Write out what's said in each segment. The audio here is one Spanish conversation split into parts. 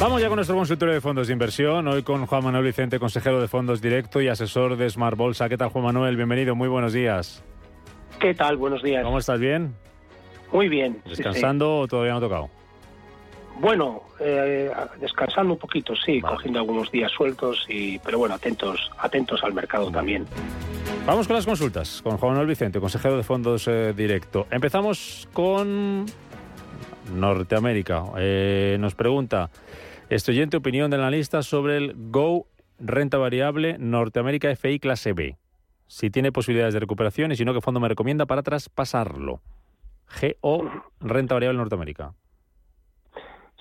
Vamos ya con nuestro consultorio de fondos de inversión. Hoy con Juan Manuel Vicente, consejero de fondos directo y asesor de Smart Bolsa. ¿Qué tal, Juan Manuel? Bienvenido, muy buenos días. ¿Qué tal? Buenos días. ¿Cómo estás? ¿Bien? Muy bien. sí, ¿Descansando o todavía no ha tocado? Bueno, eh, descansando un poquito, sí, cogiendo algunos días sueltos, y, pero bueno, atentos, atentos al mercado también. Vamos con las consultas, con Juan Manuel Vicente, consejero de fondos eh, directo. Empezamos con Norteamérica. Eh, nos pregunta, estudiante opinión del analista sobre el Go renta variable Norteamérica FI clase B. Si tiene posibilidades de recuperación y si no, ¿qué fondo me recomienda para traspasarlo? GO renta variable Norteamérica.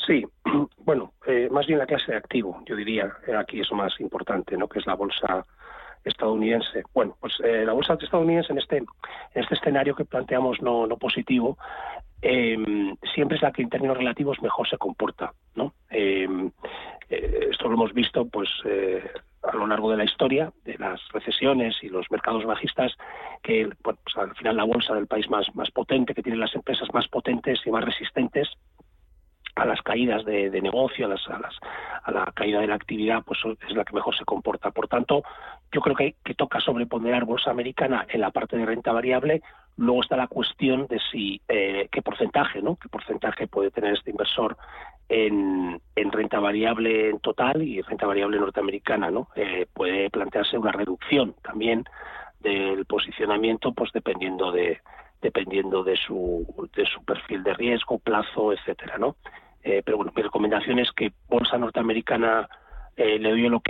Sí, bueno, eh, más bien la clase de activo, yo diría, eh, aquí es lo más importante, ¿no? Que es la bolsa estadounidense. Bueno, pues eh, la bolsa estadounidense en este en este escenario que planteamos no, no positivo eh, siempre es la que en términos relativos mejor se comporta, ¿no? Eh, esto lo hemos visto, pues a lo largo de la historia de las recesiones y los mercados bajistas, que pues al final la bolsa del país más más potente, que tiene las empresas más potentes y más resistentes a las caídas de, de negocio, a, las, a, las, a, la caída de la actividad, pues es la que mejor se comporta. Por tanto, yo creo que, que, toca sobreponderar bolsa americana en la parte de renta variable. Luego está la cuestión de si eh, qué porcentaje, ¿no? Qué porcentaje puede tener este inversor en, en renta variable en total y renta variable norteamericana, ¿no? Eh, puede plantearse una reducción también del posicionamiento, pues dependiendo de dependiendo de su de su perfil de riesgo, plazo, etcétera, ¿no? Eh, pero bueno, mi recomendación es que bolsa norteamericana eh, le doy el ok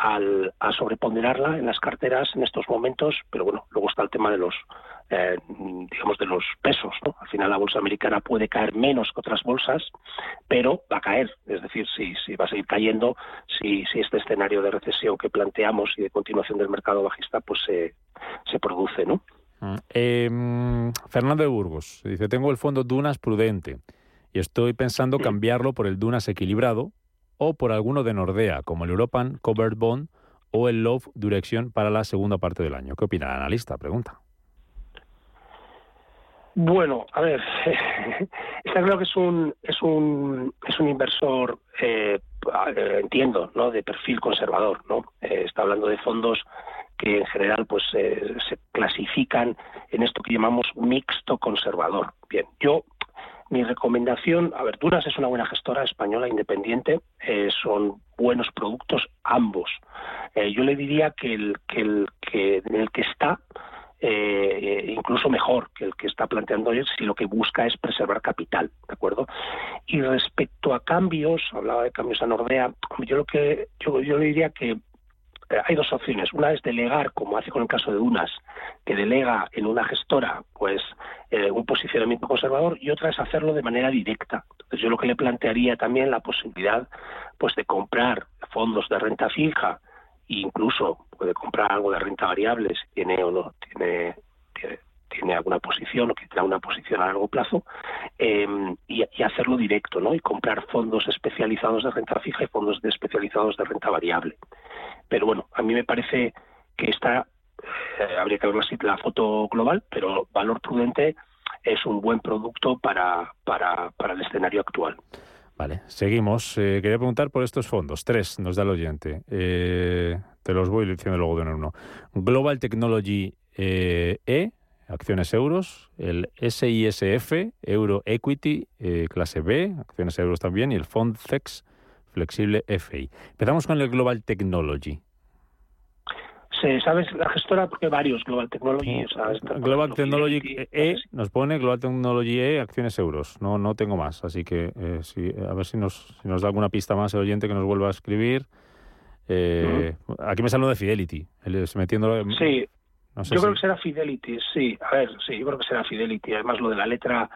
al, a sobreponderarla en las carteras en estos momentos, pero bueno, luego está el tema de los, eh, digamos, de los pesos, ¿no? Al final la bolsa americana puede caer menos que otras bolsas, pero va a caer, es decir, si, si va a seguir cayendo, si, si este escenario de recesión que planteamos y de continuación del mercado bajista, pues se, se produce, ¿no? Eh, Fernando de Burgos dice, tengo el fondo Dunas prudente y estoy pensando cambiarlo por el Dunas equilibrado o por alguno de Nordea, como el European Covered Bond o el Love Direction para la segunda parte del año. ¿Qué opina el analista? Pregunta. Bueno, a ver, está claro que es un es un es un inversor eh, entiendo, ¿no? De perfil conservador, ¿no? Eh, está hablando de fondos que en general pues eh, se clasifican en esto que llamamos mixto conservador. Bien, yo mi recomendación, a ver, Dunas es una buena gestora española independiente, eh, son buenos productos ambos. Eh, yo le diría que el que está eh, incluso mejor que el que está planteando él si lo que busca es preservar capital, ¿de acuerdo? Y respecto a cambios, hablaba de cambios a Nordea, yo lo que yo le diría que hay dos opciones. Una es delegar, como hace con el caso de Dunas, que delega en una gestora pues eh, un posicionamiento conservador, y otra es hacerlo de manera directa. Entonces yo lo que le plantearía también la posibilidad pues de comprar fondos de renta fija e incluso puede comprar algo de renta variable si tiene o no tiene, tiene alguna posición o que tenga una posición a largo plazo eh, y, hacerlo directo, ¿no? Y comprar fondos especializados de renta fija y fondos especializados de renta variable. Pero bueno, a mí me parece que esta eh, habría que ver la, la foto global, pero valor prudente es un buen producto para, para, para el escenario actual. Vale, seguimos. Eh, quería preguntar por estos fondos. Tres nos da el oyente. Eh, te, los voy diciendo luego de uno uno. Global Technology E, acciones euros, el SISF, Euro Equity, clase B, acciones euros también, y el Fondcex Flexible FI. Empezamos con el Global Technology. ¿Sabes la gestora? Porque varios Global Technology. Global Technology E nos pone Global Technology E acciones euros. No no tengo más. Así que eh, a ver si nos, si nos da alguna pista más el oyente que nos vuelva a escribir. Eh, aquí me sale de Fidelity. Metiendo, sí. Yo creo que será Fidelity, sí. A ver, sí, yo creo que será Fidelity. Además, lo de la letra,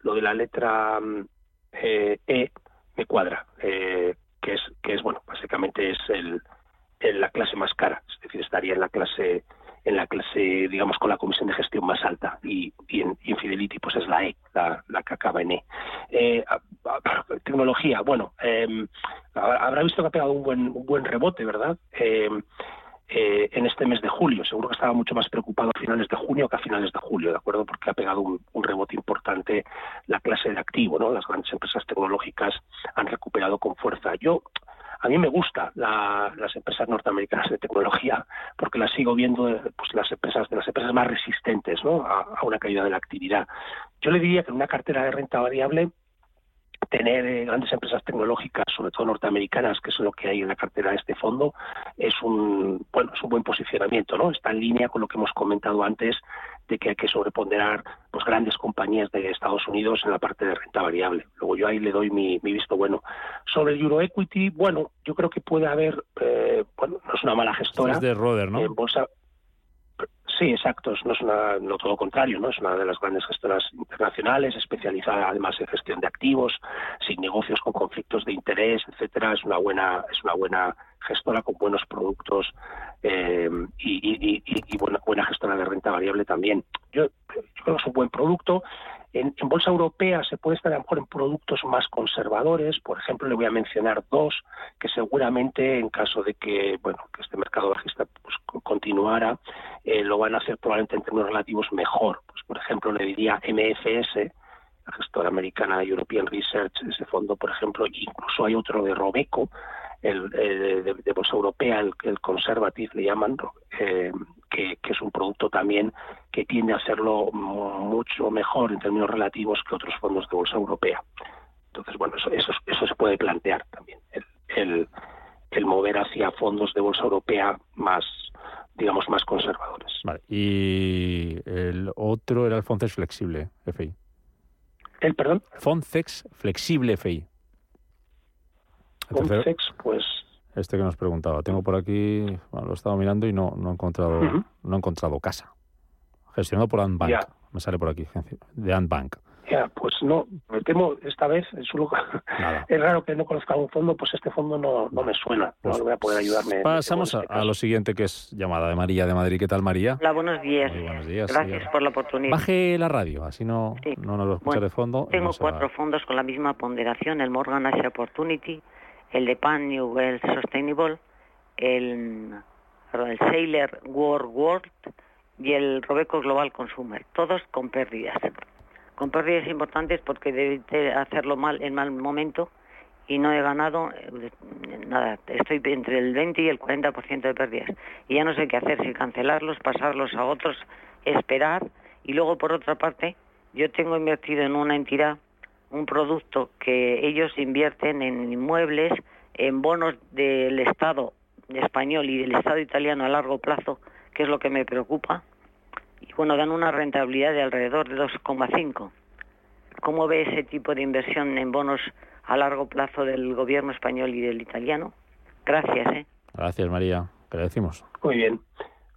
lo de la letra mm, eh, E me cuadra. que es, que es bueno, básicamente es el la clase más cara, es decir, estaría en la clase en la clase, digamos, con la comisión de gestión más alta y, en, Fidelity pues es la E, la, que acaba en E. Eh, tecnología, bueno, em, habrá visto que ha pegado un buen, un buen rebote, ¿verdad? Eh, en este mes de julio. Seguro que estaba mucho más preocupado a finales de junio que a finales de julio, ¿de acuerdo? Porque ha pegado un, rebote importante la clase de activo, ¿no? Las grandes empresas tecnológicas han recuperado con fuerza. Yo a mí me gusta las empresas norteamericanas de tecnología porque las sigo viendo pues, las empresas de las empresas más resistentes ¿no? a, una caída de la actividad. Yo le diría que en una cartera de renta variable tener eh, grandes empresas tecnológicas, sobre todo norteamericanas, que es lo que hay en la cartera de este fondo, es un bueno es un buen posicionamiento, ¿no? Está en línea con lo que hemos comentado antes de que hay que sobreponderar pues grandes compañías de Estados Unidos en la parte de renta variable. Luego yo ahí le doy mi, visto bueno. Sobre el Euro Equity, bueno, yo creo que puede haber, eh, bueno, no es una mala gestora. Es de Roder, ¿no? En bolsa, Sí, exacto. No es una, no todo contrario, ¿no? Es una de las grandes gestoras internacionales, especializada además en gestión de activos, sin negocios con conflictos de interés, etcétera. Es una buena, es una buena gestora con buenos productos eh, y, buena, buena gestora de renta variable también. Yo, yo creo que es un buen producto. En, bolsa europea se puede estar a lo mejor en productos más conservadores. Por ejemplo, le voy a mencionar dos que seguramente, en caso de que bueno que este mercado bajista pues, continuara, eh, lo van a hacer probablemente en términos relativos mejor. Pues, por ejemplo, le diría MFS, la gestora americana European Research, ese fondo, por ejemplo, incluso hay otro de Robeco, el, de, bolsa europea, el, el conservative le llaman, eh, que, es un producto también que tiende a hacerlo mucho mejor en términos relativos que otros fondos de bolsa europea. Entonces, bueno, eso, eso, eso se puede plantear también, el, el, mover hacia fondos de bolsa europea más, digamos, más conservadores. Vale. Y el otro era el Foncex Flexible, FI. ¿El perdón? Foncex Flexible FI. Foncex, pues este que nos preguntaba. Tengo por aquí, bueno, lo he estado mirando y no, no, he, encontrado, no he encontrado casa. Gestionado por Antbank. Me sale por aquí, de Antbank. Ya, pues no, me temo esta vez, es, es raro que no conozca un fondo, pues este fondo no, no me suena, no pues voy a poder ayudarme. Pasamos a, lo siguiente que es llamada de María de Madrid. ¿Qué tal María? Hola, buenos días. buenos días. Gracias por la oportunidad. Baje la radio, así no, no nos lo escucha de fondo. Tengo cuatro fondos con la misma ponderación, el Morgan Asia Opportunity, el de Pan New Wealth Sustainable, el, el Sailor World World y el Robeco Global Consumer, todos con pérdidas. Con pérdidas importantes porque debe hacerlo mal en mal momento y no he ganado eh, nada, estoy entre el 20 y el 40% de pérdidas. Y ya no sé qué hacer, si cancelarlos, pasarlos a otros, esperar. Y luego, por otra parte, yo tengo invertido en una entidad un producto que ellos invierten en inmuebles, en bonos del Estado español y del Estado italiano a largo plazo, que es lo que me preocupa. Bueno, dan una rentabilidad de alrededor de 2,5. ¿Cómo ve ese tipo de inversión en bonos a largo plazo del gobierno español y del italiano? Gracias. ¿eh? Gracias, María. ¿Qué le decimos? Muy bien.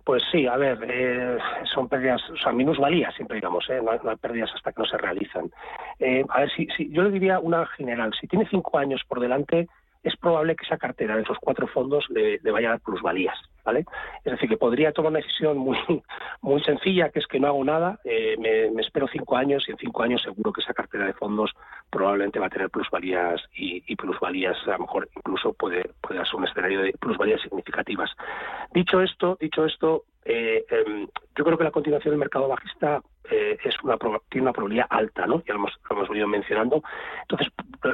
Pues sí, a ver, eh, son pérdidas, o sea, minusvalías siempre digamos, ¿eh? no, hay pérdidas hasta que no se realizan. Eh, a ver, si, si, yo le diría una general, si tiene cinco años por delante, es probable que esa cartera de esos cuatro fondos le, vaya a dar plusvalías, ¿vale? Es decir, que podría tomar una decisión muy, muy sencilla, que es que no hago nada, eh, me, espero cinco años y en cinco años seguro que esa cartera de fondos probablemente va a tener plusvalías y, y plusvalías, a lo mejor incluso puede, puede ser un escenario de plusvalías significativas. Dicho esto, dicho esto, eh, em, yo creo que la continuación del mercado bajista es una tiene una probabilidad alta, ¿no? Ya lo hemos, venido mencionando. Entonces,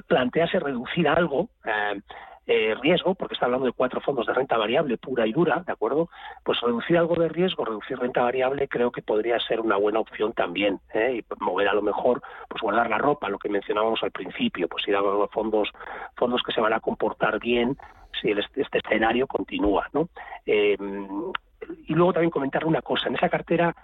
plantearse reducir algo, eh, eh, riesgo, porque está hablando de cuatro fondos de renta variable pura y dura, ¿de acuerdo? Pues reducir algo de riesgo, reducir renta variable, creo que podría ser una buena opción también, ¿eh? y mover a lo mejor, pues guardar la ropa, lo que mencionábamos al principio, pues ir a fondos, fondos que se van a comportar bien si este escenario continúa, ¿no? Eh, y luego también comentar una cosa, en esa cartera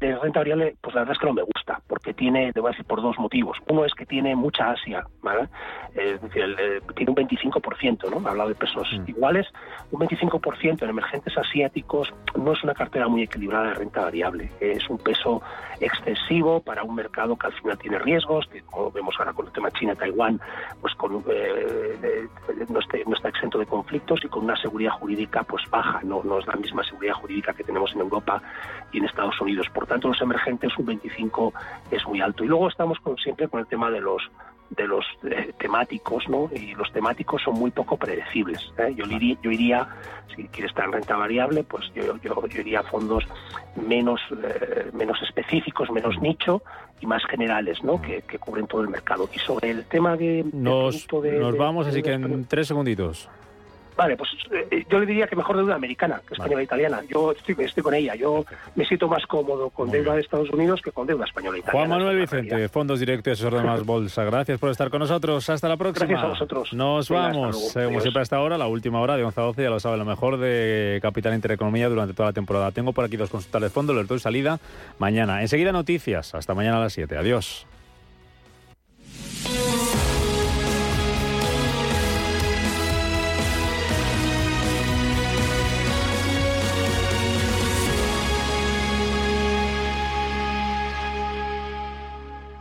de renta variable, pues la verdad es que no me gusta, porque tiene, te voy a decir, por dos motivos. Uno es que tiene mucha Asia, ¿vale? Es decir, tiene un 25%, ¿no? hablado de pesos mm. iguales, un 25% en emergentes asiáticos no es una cartera muy equilibrada de renta variable. Es un peso excesivo para un mercado que al final tiene riesgos, que como vemos ahora con el tema China-Taiwán, pues con, eh, no, no, está exento de conflictos y con una seguridad jurídica pues baja, no, no es la misma seguridad jurídica que tenemos en Europa y en Estados Unidos. Por tanto, los emergentes un 25 es muy alto. Y luego estamos con, siempre con el tema de los de los eh, temáticos, ¿no? Y los temáticos son muy poco predecibles. ¿eh? Yo, iría, yo iría, si quiere estar en renta variable, pues yo, yo, iría a fondos menos, eh, menos específicos, menos nicho y más generales, ¿no? Que, cubren todo el mercado. Y sobre el tema de... Nos, nos vamos, así que en tres segunditos. Vale, pues eh, yo le diría que mejor deuda americana que española e italiana. Yo estoy, estoy con ella. Yo me siento más cómodo con deuda de Estados Unidos que con deuda española e italiana. Juan Manuel Vicente, Fondos Directos y Asesor de Más Bolsa. Gracias por estar con nosotros. Hasta la próxima. Gracias a vosotros. Nos vamos. Eh, como siempre hasta ahora, la última hora de 11 a 12, ya lo sabe, lo mejor de Capital Intereconomía durante toda la temporada. Tengo por aquí dos consultas de fondo, les doy salida mañana. Enseguida noticias. Hasta mañana a las 7. Adiós.